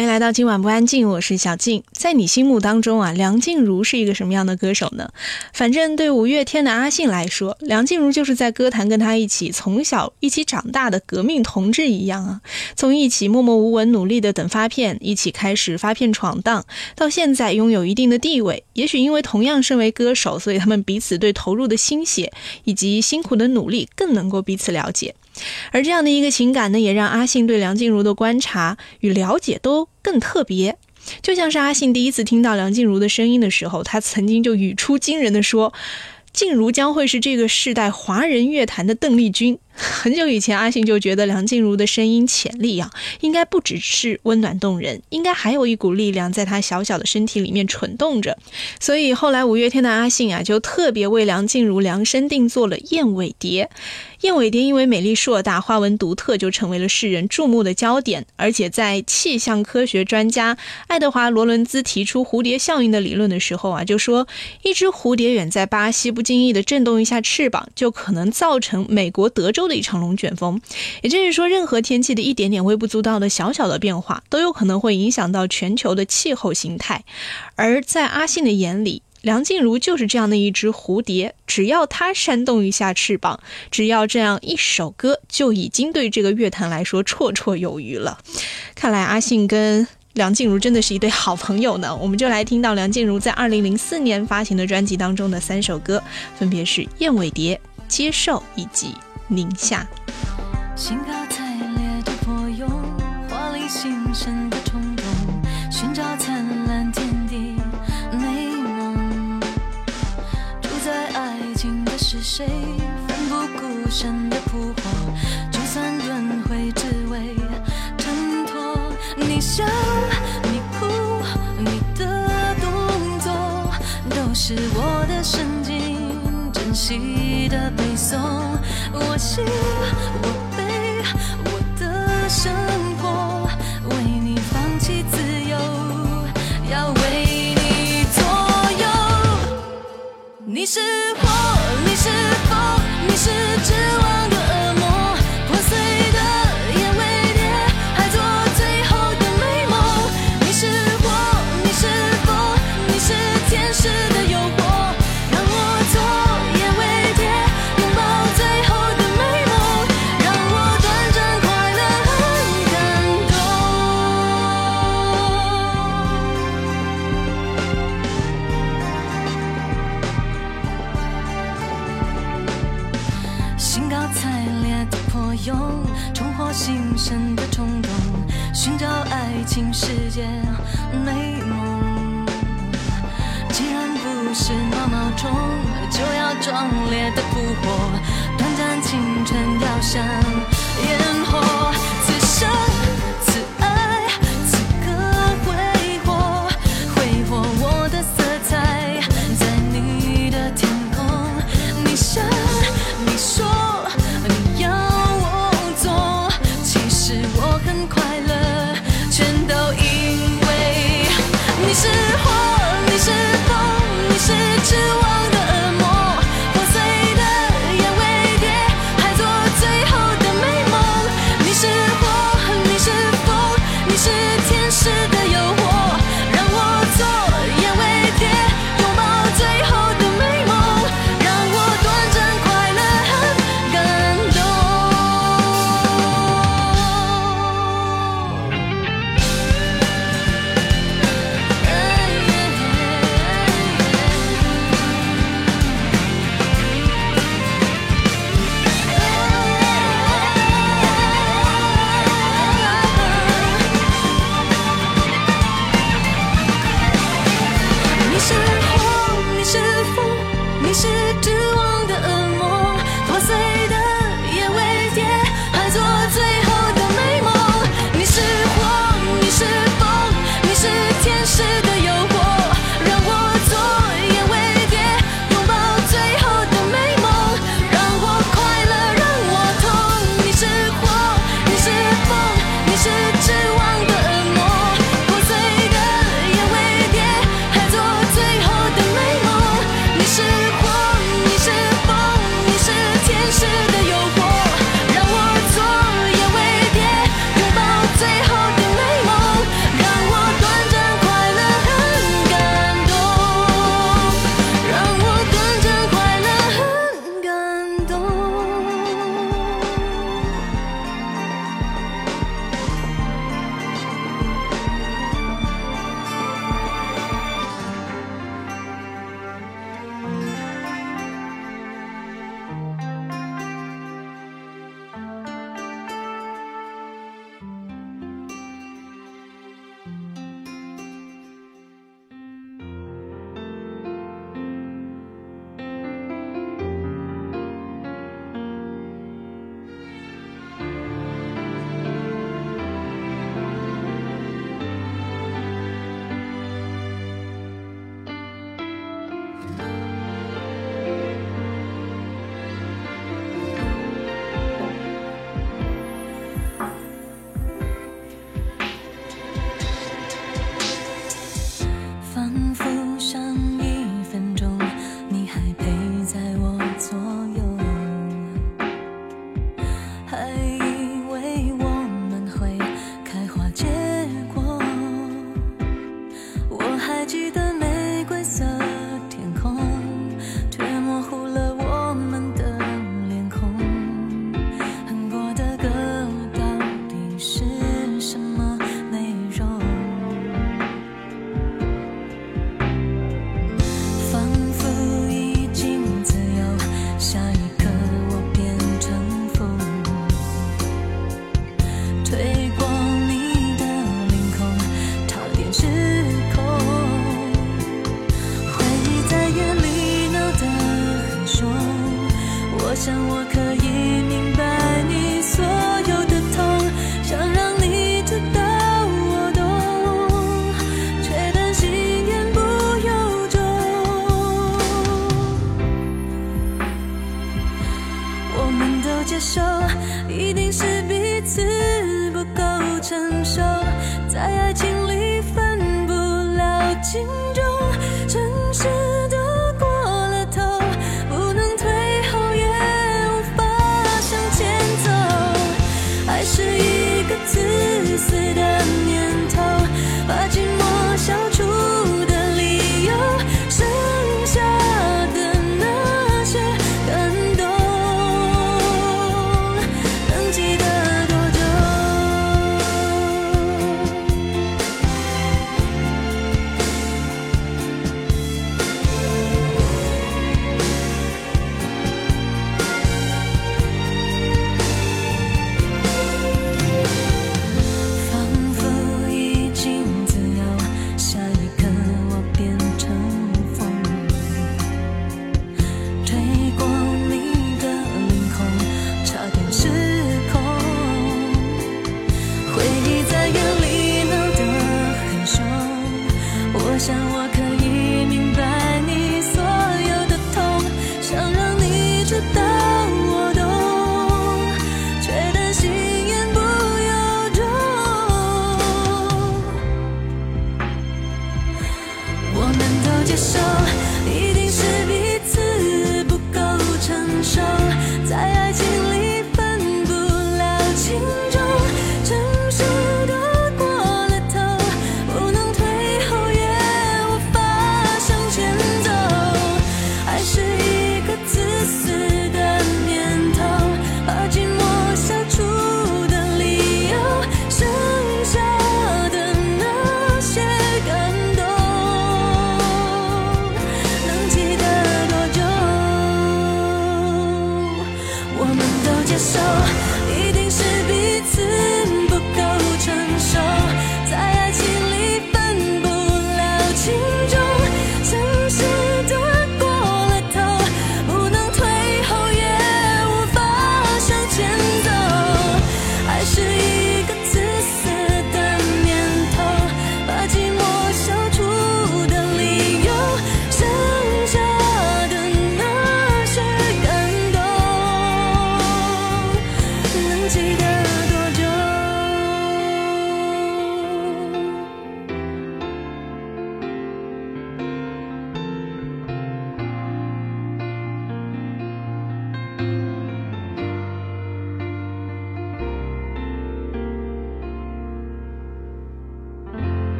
欢迎来到今晚不安静，我是小静。在你心目当中啊，梁静茹是一个什么样的歌手呢？反正对五月天的阿信来说，梁静茹就是在歌坛跟他一起从小一起长大的革命同志一样啊。从一起默默无闻努力的等发片，一起开始发片闯荡，到现在拥有一定的地位。也许因为同样身为歌手，所以他们彼此对投入的心血以及辛苦的努力更能够彼此了解。而这样的一个情感呢，也让阿信对梁静茹的观察与了解都更特别。就像是阿信第一次听到梁静茹的声音的时候，他曾经就语出惊人的说。静茹将会是这个世代华人乐坛的邓丽君。很久以前，阿信就觉得梁静茹的声音潜力啊，应该不只是温暖动人，应该还有一股力量在她小小的身体里面蠢动着。所以后来五月天的阿信啊，就特别为梁静茹量身定做了燕尾蝶。燕尾蝶因为美丽硕大、花纹独特，就成为了世人注目的焦点。而且在气象科学专家爱德华·罗伦兹提出蝴蝶效应的理论的时候啊，就说一只蝴蝶远在巴西，不经意的震动一下翅膀，就可能造成美国德州的一场龙卷风。也就是说，任何天气的一点点微不足道的小小的变化，都有可能会影响到全球的气候形态。而在阿信的眼里，梁静茹就是这样的一只蝴蝶，只要她扇动一下翅膀，只要这样一首歌，就已经对这个乐坛来说绰绰有余了。看来阿信跟梁静茹真的是一对好朋友呢。我们就来听到梁静茹在二零零四年发行的专辑当中的三首歌，分别是《燕尾蝶》、《接受》以及《宁夏。兴高采烈的破蛹华丽新生的冲动寻找灿烂天地美梦住在爱情的是谁？奋不顾身的扑火就算轮回只为衬托你笑你哭你的动作都是我的神经。珍惜的背诵。我心，我悲，我的生活，为你放弃自由，要为你左右。你是火。你是风你是指望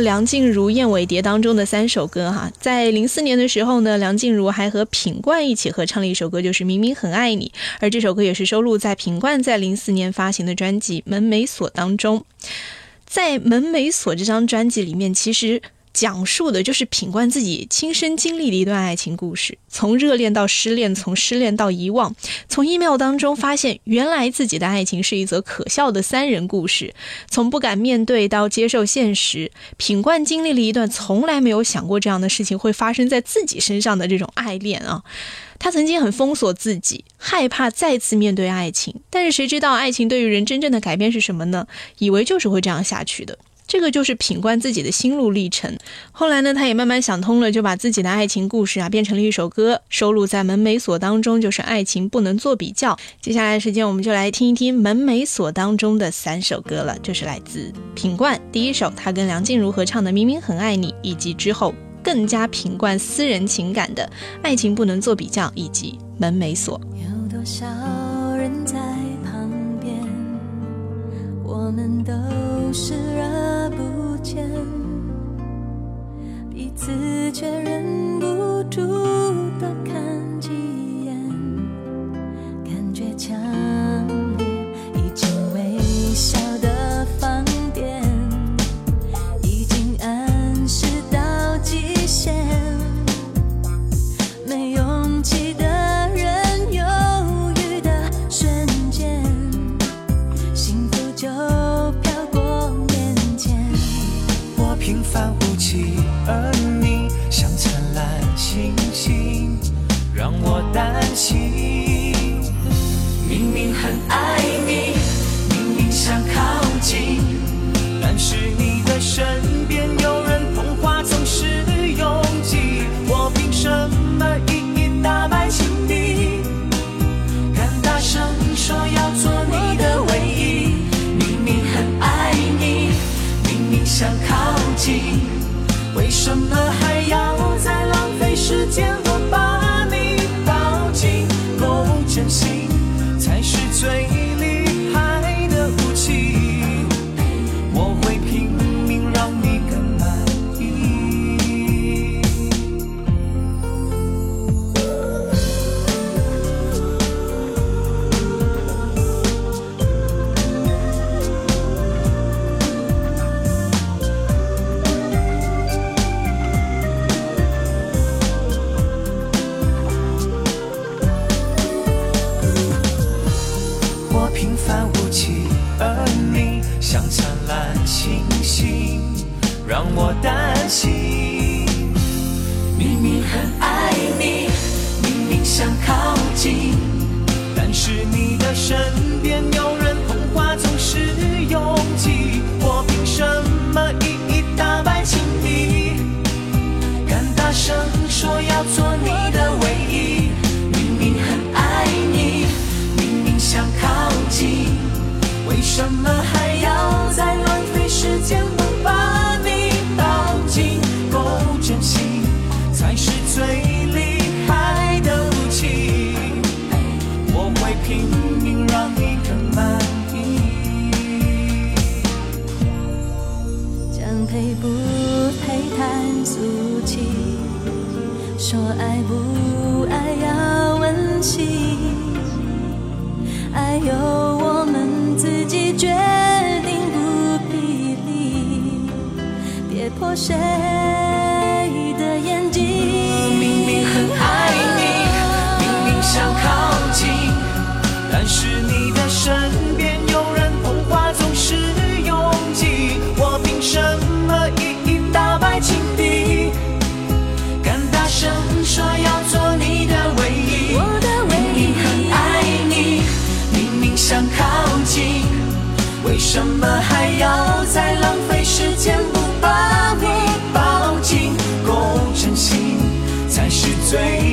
梁静茹《燕尾蝶》当中的三首歌哈，在零四年的时候呢，梁静茹还和品冠一起合唱了一首歌，就是《明明很爱你》，而这首歌也是收录在品冠在零四年发行的专辑《门没锁》当中。在《门没锁》这张专辑里面，其实讲述的就是品冠自己亲身经历的一段爱情故事，从热恋到失恋，从失恋到遗忘，从 email 当中发现原来自己的爱情是一则可笑的三人故事，从不敢面对到接受现实，品冠经历了一段从来没有想过这样的事情会发生在自己身上的这种爱恋啊。他曾经很封锁自己，害怕再次面对爱情，但是谁知道爱情对于人真正的改变是什么呢？以为就是会这样下去的。这个就是品冠自己的心路历程。后来呢，他也慢慢想通了，就把自己的爱情故事啊变成了一首歌，收录在《门没锁》当中，就是《爱情不能做比较》。接下来的时间，我们就来听一听《门没锁》当中的三首歌了，就是来自品冠第一首，他跟梁静茹合唱的《明明很爱你》，以及之后更加品冠私人情感的《爱情不能做比较》，以及《门没锁》。有多少人在，我们都视而不见，彼此却忍不住多看几眼，感觉强烈，已经微笑的担心。明明很爱你，明明想靠近，但是你的身边有人童话总是拥挤，我凭什么一一打败情敌？敢大声说要做你的唯一，明明很爱你，明明想靠近，为什么还怎么还要再浪费时间不把你抱紧？够真心才是最厉害的武器。我会拼命让你更满意。讲配不配谈俗气，说爱不爱要问心，爱有谁的眼睛。明明很爱你，明明想靠近，但是你的身边有人捧花总是拥挤，我凭什么一一打败情敌？敢大声说要做你的唯一，我的唯一明明很爱你，明明想靠近，为什么还要再浪费时间才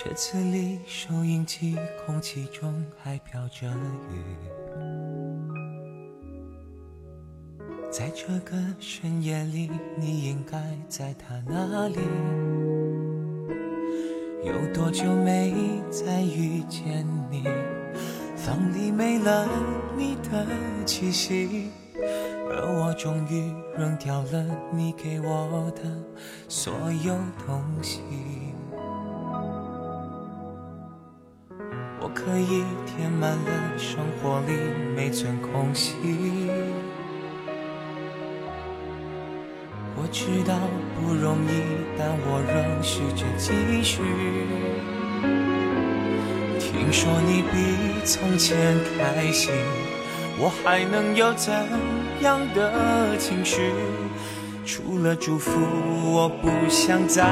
车子里收音机，空气中还飘着雨。在这个深夜里，你应该在他那里。有多久没再遇见你？房里没了你的气息，而我终于扔掉了你给我的所有东西。我可以填满了生活里每寸空隙。我知道不容易，但我仍试着继续。听说你比从前开心，我还能有怎样的情绪？除了祝福，我不想再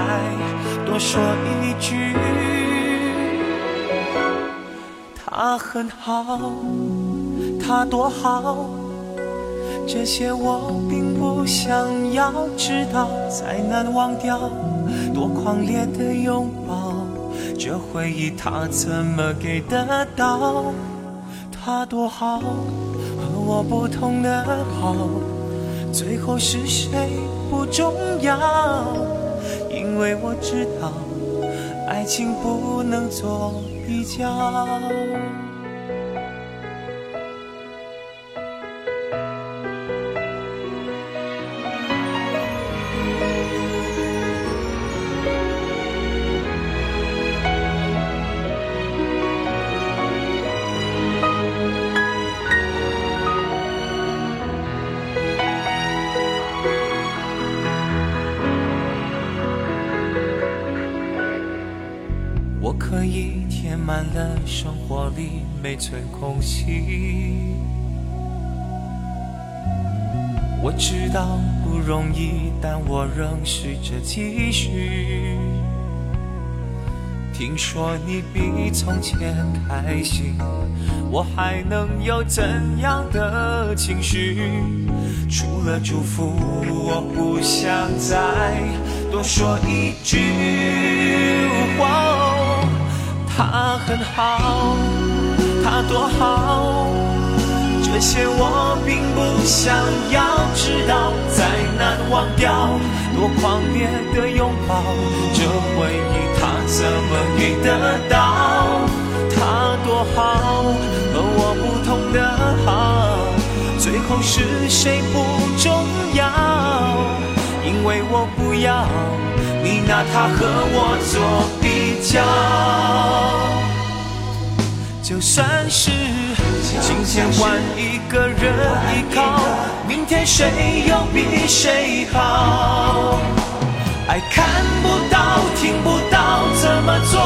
多说一句。他很好，他多好，这些我并不想要知道，再难忘掉多狂烈的拥抱，这回忆他怎么给得到？他多好，和我不同的好，最后是谁不重要，因为我知道，爱情不能做比较。生活里每寸空隙。我知道不容易，但我仍试着继续。听说你比从前开心，我还能有怎样的情绪？除了祝福，我不想再多说一句话。他很好，他多好，这些我并不想要知道，再难忘掉多狂烈的拥抱，这回忆他怎么给得到？他多好，和我不同的好，最后是谁不重要，因为我不要你拿他和我做比较。就算是今天换一个人依靠，明天谁又比谁好？爱看不到，听不到，怎么做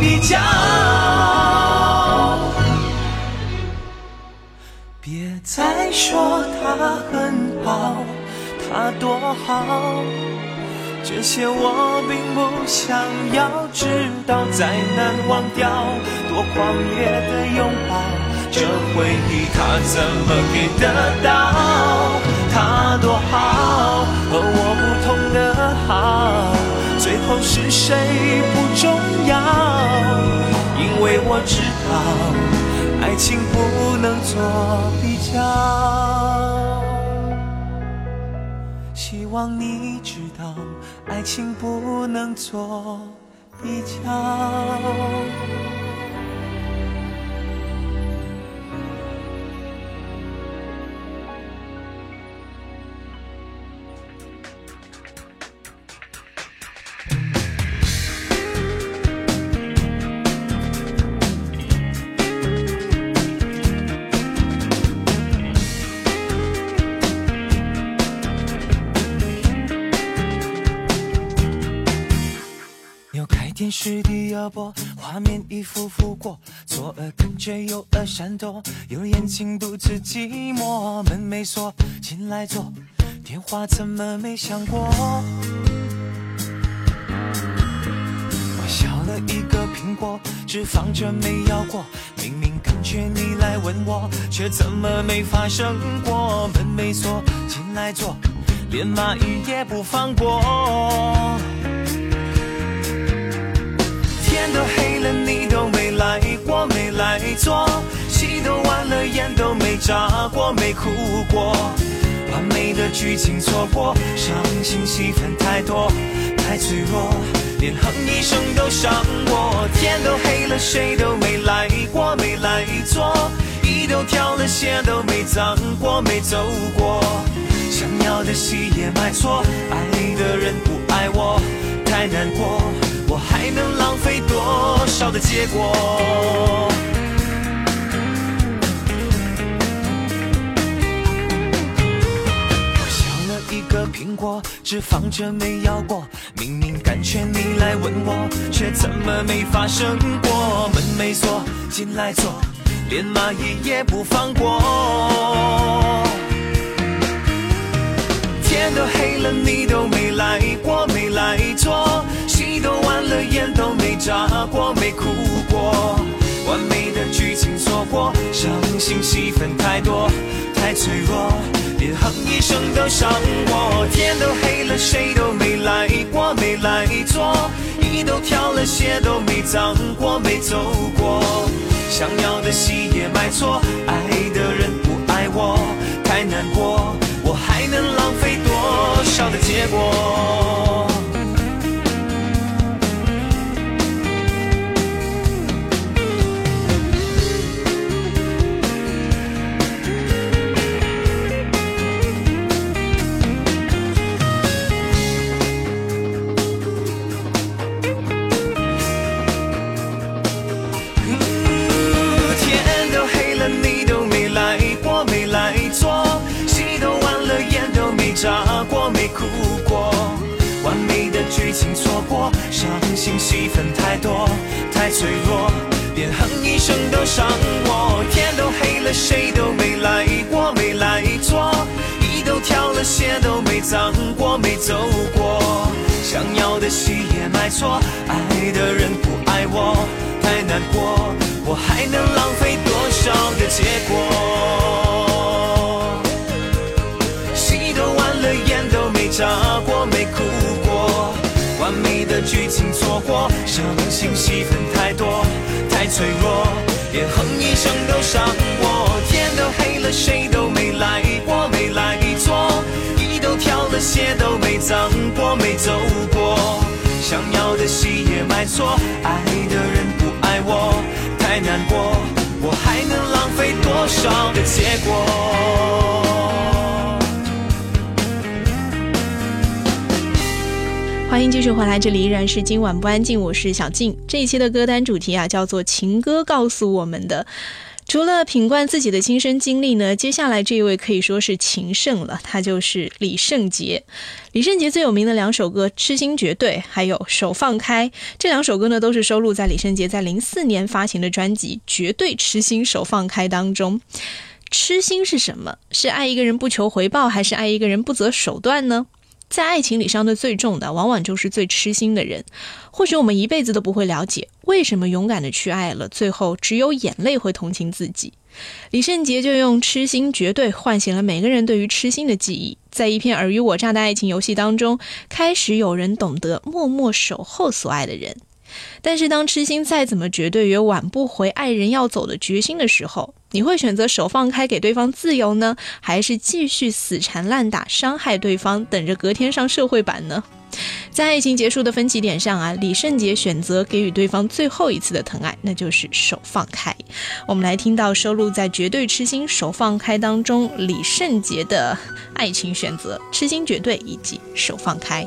比较？别再说他很好，他多好。这些我并不想要知道，再难忘掉多狂烈的拥抱，这回忆他怎么给得到？他多好，和我不同的好，最后是谁不重要，因为我知道爱情不能做比较。望你知道，爱情不能做比较。视第二播，画面一幅幅过，左耳跟着右耳闪躲，有眼睛独自寂寞，门没锁，进来坐，电话怎么没响过？我削了一个苹果，只放着没咬过，明明感觉你来吻我，却怎么没发生过？门没锁，进来坐，连蚂蚁也不放过。天都黑了，你都没来过，没来坐，戏都完了，眼都没眨过，没哭过，完美的剧情错过，伤心戏份太多，太脆弱，连哼一声都伤我。天都黑了，谁都没来过，没来坐，衣都挑了，鞋都没脏过，没走过，想要的戏也买错，爱的人不爱我，太难过。我还能浪费多少的结果？我削了一个苹果，只放着没咬过。明明感觉你来吻我，却怎么没发生过？门没锁，进来坐，连蚂蚁也不放过。天都黑了，你都没来过，没来坐，都完了，眼都没眨过，没哭过，完美的剧情错过，伤心戏份太多，太脆弱，连哼一声都伤我。天都黑了，谁都没来过，没来坐，衣都挑了，鞋都没脏过，没走过，想要的戏也买错，爱的人不爱我，太难过。我还能浪费多少的结果？伤我。天都黑了，谁都没来过，没来坐，衣都挑了，鞋都没脏过，没走过，想要的戏也买错，爱的人不爱我，太难过。我还能浪费多少的结果？戏都完了，眼都没眨过，没哭过，完美的剧情错过，伤心戏份太多，太脆弱，连哼一声都伤我。天都黑了，谁都没来过，没来坐，衣都挑了，鞋都没脏过，没走过，想要的戏也买错，爱的人不爱我。太难过，我还能浪费多少的结果？欢迎继续回来，这里依然是今晚不安静，我是小静。这一期的歌单主题啊，叫做《情歌告诉我们的》。除了品冠自己的亲身经历呢，接下来这一位可以说是情圣了，他就是李圣杰。李圣杰最有名的两首歌《痴心绝对》还有《手放开》，这两首歌呢都是收录在李圣杰在零四年发行的专辑《绝对痴心手放开》当中。痴心是什么？是爱一个人不求回报，还是爱一个人不择手段呢？在爱情里伤的最重的，往往就是最痴心的人。或许我们一辈子都不会了解，为什么勇敢的去爱了，最后只有眼泪会同情自己。李圣杰就用痴心绝对唤醒了每个人对于痴心的记忆，在一片尔虞我诈的爱情游戏当中，开始有人懂得默默守候所爱的人。但是，当痴心再怎么绝对，也挽不回爱人要走的决心的时候，你会选择手放开给对方自由呢，还是继续死缠烂打伤害对方，等着隔天上社会版呢？在爱情结束的分歧点上啊，李圣杰选择给予对方最后一次的疼爱，那就是手放开。我们来听到收录在《绝对痴心手放开》当中李圣杰的爱情选择：痴心绝对以及手放开。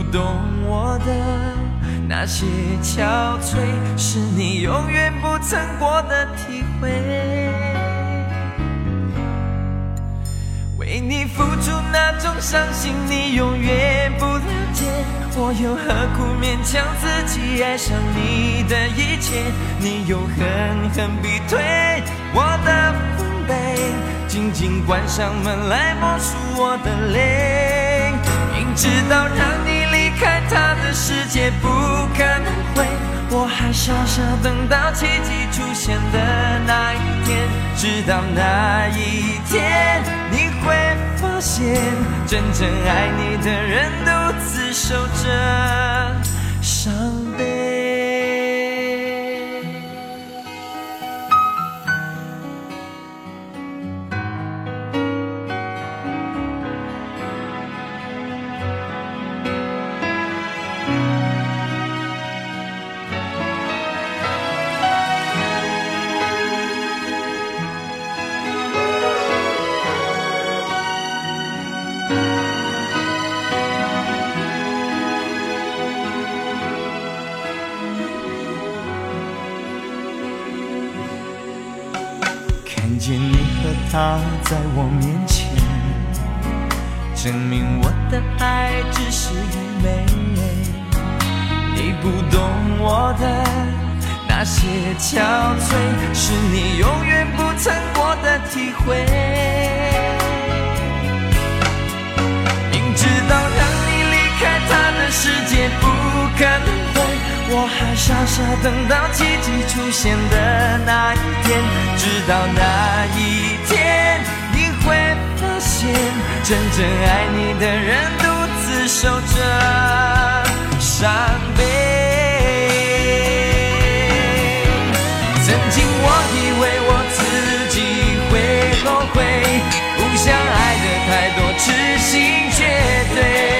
不懂我的那些憔悴，是你永远不曾过的体会。为你付出那种伤心，你永远不了解。我又何苦勉强自己爱上你的一切？你又狠狠逼退我的防备，紧紧关上门来默数我的泪。明知道让你开他的世界不可能回，我还傻傻等到奇迹出现的那一天。直到那一天，你会发现，真正爱你的人独自守着伤他在我面前，证明我的爱只是愚昧。你不懂我的那些憔悴，是你永远不曾过的体会。明知道让你离开他的世界不可能会，我还傻傻等到奇迹出现的那一天，直到那一。天，现，真正爱你的人独自守着伤悲。曾经我以为我自己会后悔，不想爱的太多，痴心绝对。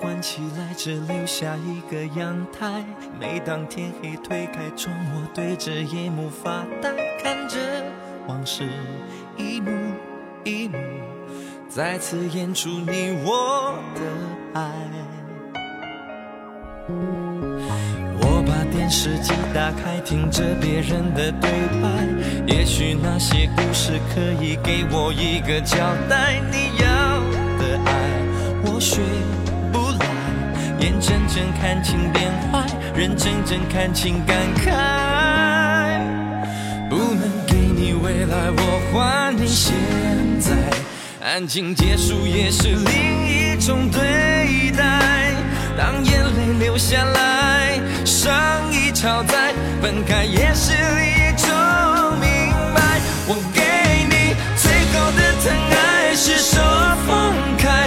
关起来只留下一个阳台。每当天黑推开窗，我对着夜幕发呆，看着往事一幕一幕，再次演出你我的爱。我把电视机打开，听着别人的对白，也许那些故事可以给我一个交代。你要的爱，我学，真正看清变坏，人真正看清感慨。不能给你未来，我还你现在。安静结束也是另一种对待。当眼泪流下来，伤已超载，分开也是另一种明白。我给你最后的疼爱是手放开，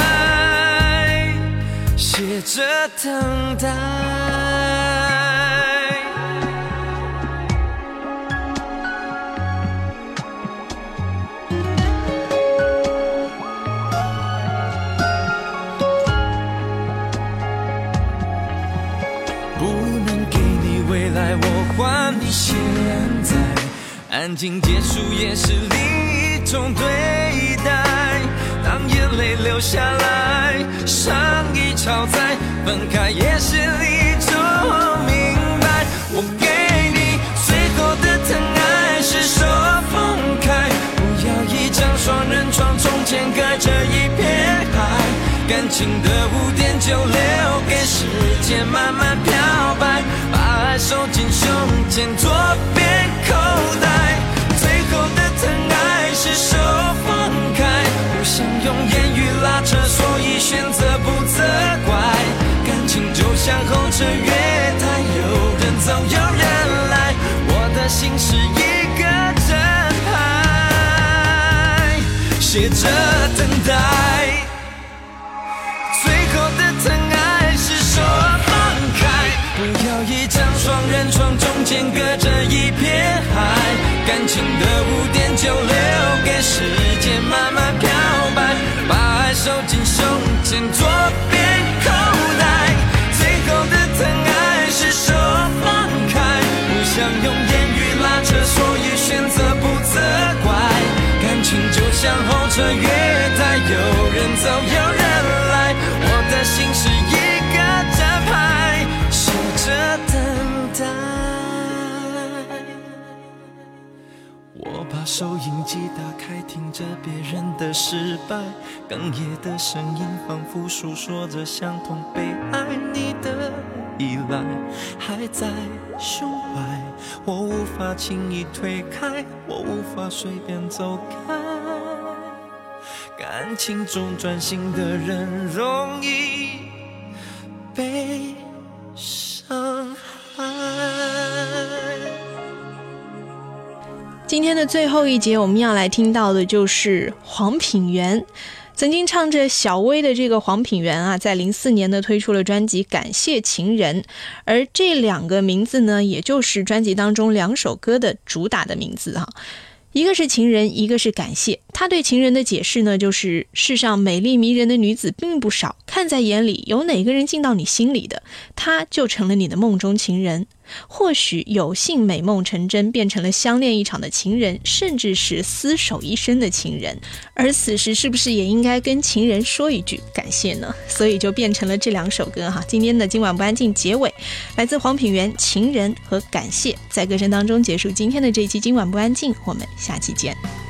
写着等待。不能给你未来，我还你现在。安静结束也是另一种对。留下来，伤已超载，分开也是一种明白。我给你最后的疼爱是手放开，不要一张双人床，中间隔着一片海。感情的污点就留给时间慢慢漂白，把爱收进胸前左边口袋。最后的疼爱是手放开，不想用言语，选择不责怪。感情就像候车月台，有人走有人来，我的心是一个站牌，写着等待。最后的疼爱是手放开，不要一张双人床，中间隔着一片海。感情的污点就留给时间慢慢漂白，把爱收进前左边口袋。最后的疼爱是手放开，不想用言语拉扯，所以选择不责怪。感情就像候车月台，有人走有人来，我的心是一个站牌，写着等待。我把收音机打开，听着别人的失败，哽咽的声音仿佛诉说着相同悲哀。你的依赖还在胸怀，我无法轻易推开，我无法随便走开。感情中专心的人容易被伤害。今天的最后一节，我们要来听到的就是黄品源。曾经唱着小薇的这个黄品源啊，在零四年呢推出了专辑《感谢情人》，而这两个名字呢，也就是专辑当中两首歌的主打的名字哈、一个是情人，一个是感谢。他对情人的解释呢，就是世上美丽迷人的女子并不少，看在眼里，有哪个人进到你心里的，他就成了你的梦中情人。或许有幸美梦成真，变成了相恋一场的情人，甚至是厮守一生的情人。而此时是不是也应该跟情人说一句感谢呢？所以就变成了这两首歌哈。今天的今晚不安静结尾，来自黄品源《情人》和《感谢》，在歌声当中结束今天的这一期今晚不安静，我们下期见。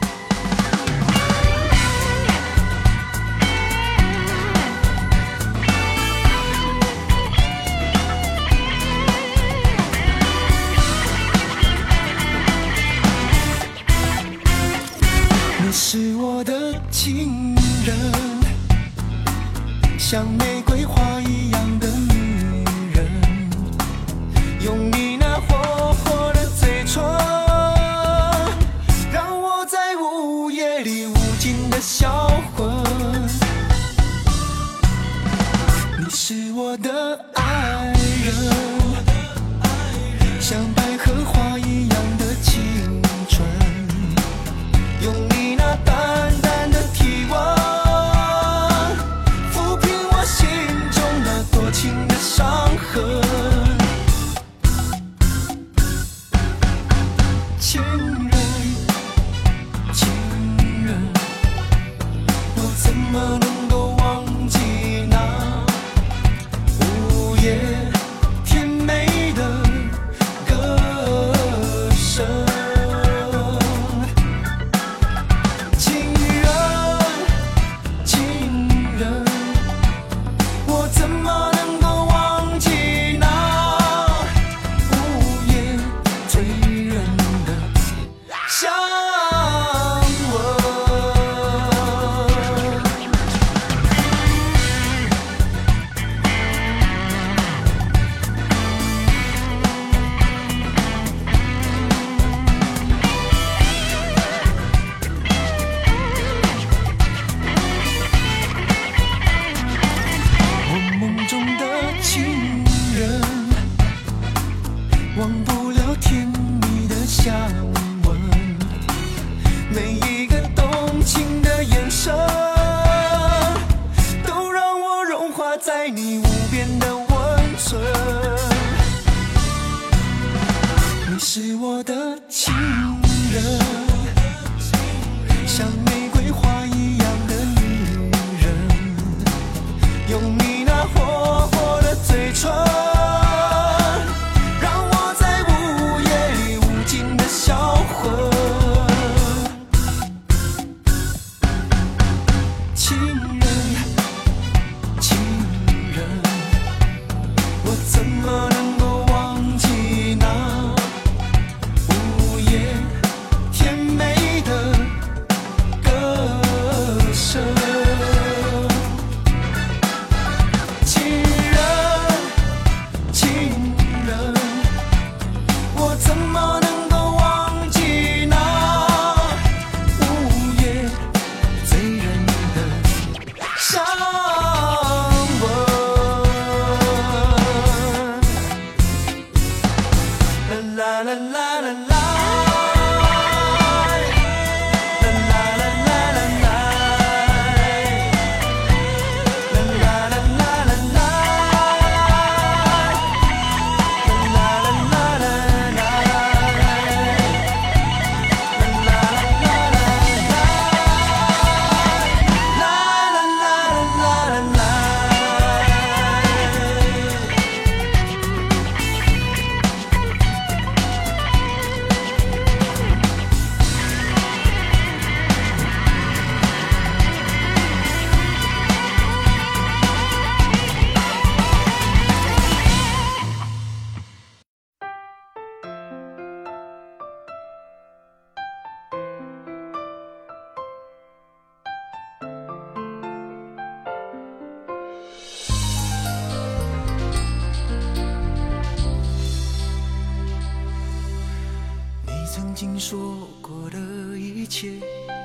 说过的一切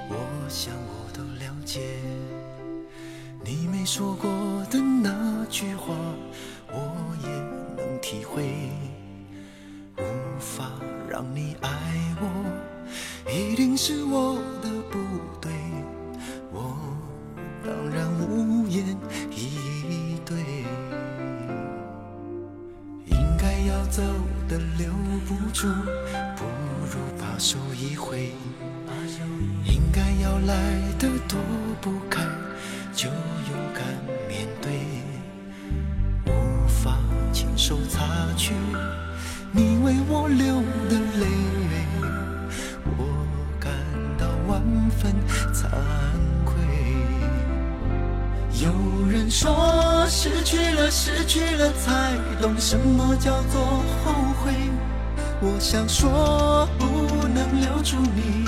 我想我都了解。你没说过的那句话叫做后悔我想说不能留住你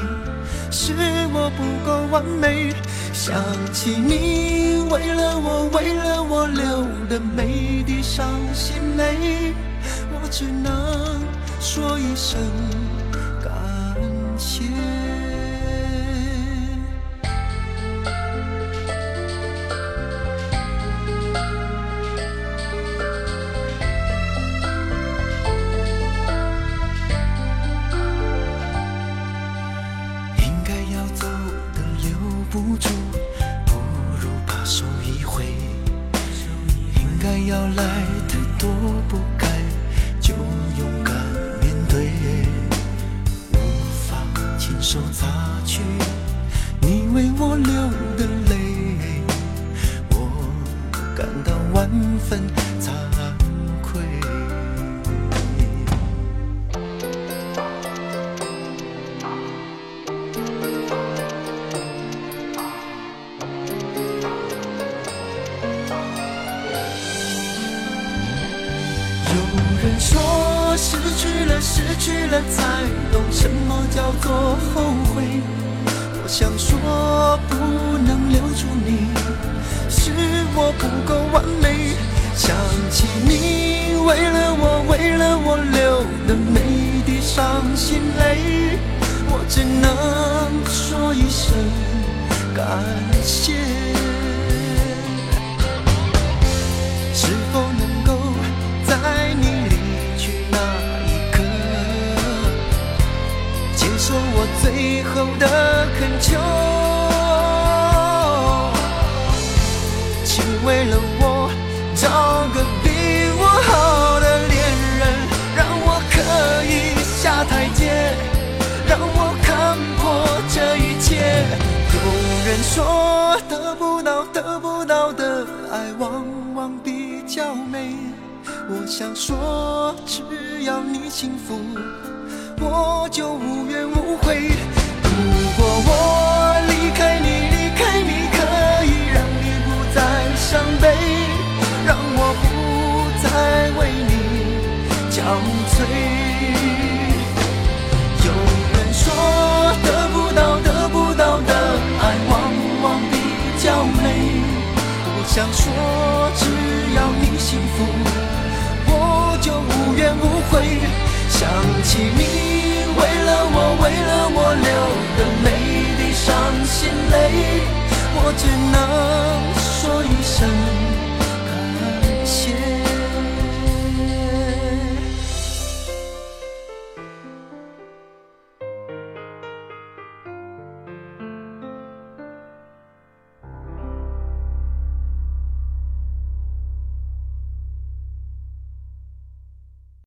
是我不够完美想起你为了我为了我流的每滴伤心泪我只能说一声最后的恳求？请为了我找个比我好的恋人，让我可以下台阶，让我看破这一切。有人说得不到得不到的爱往往比较美，我想说只要你幸福，我就无怨无悔。如果我离开你，离开你可以让你不再伤悲，让我不再为你憔悴。有人说得不到得不到的爱往往比较美，不想说只要你幸福，我就无怨无悔。想起你我为了我流的每滴伤心泪，我只能说一声。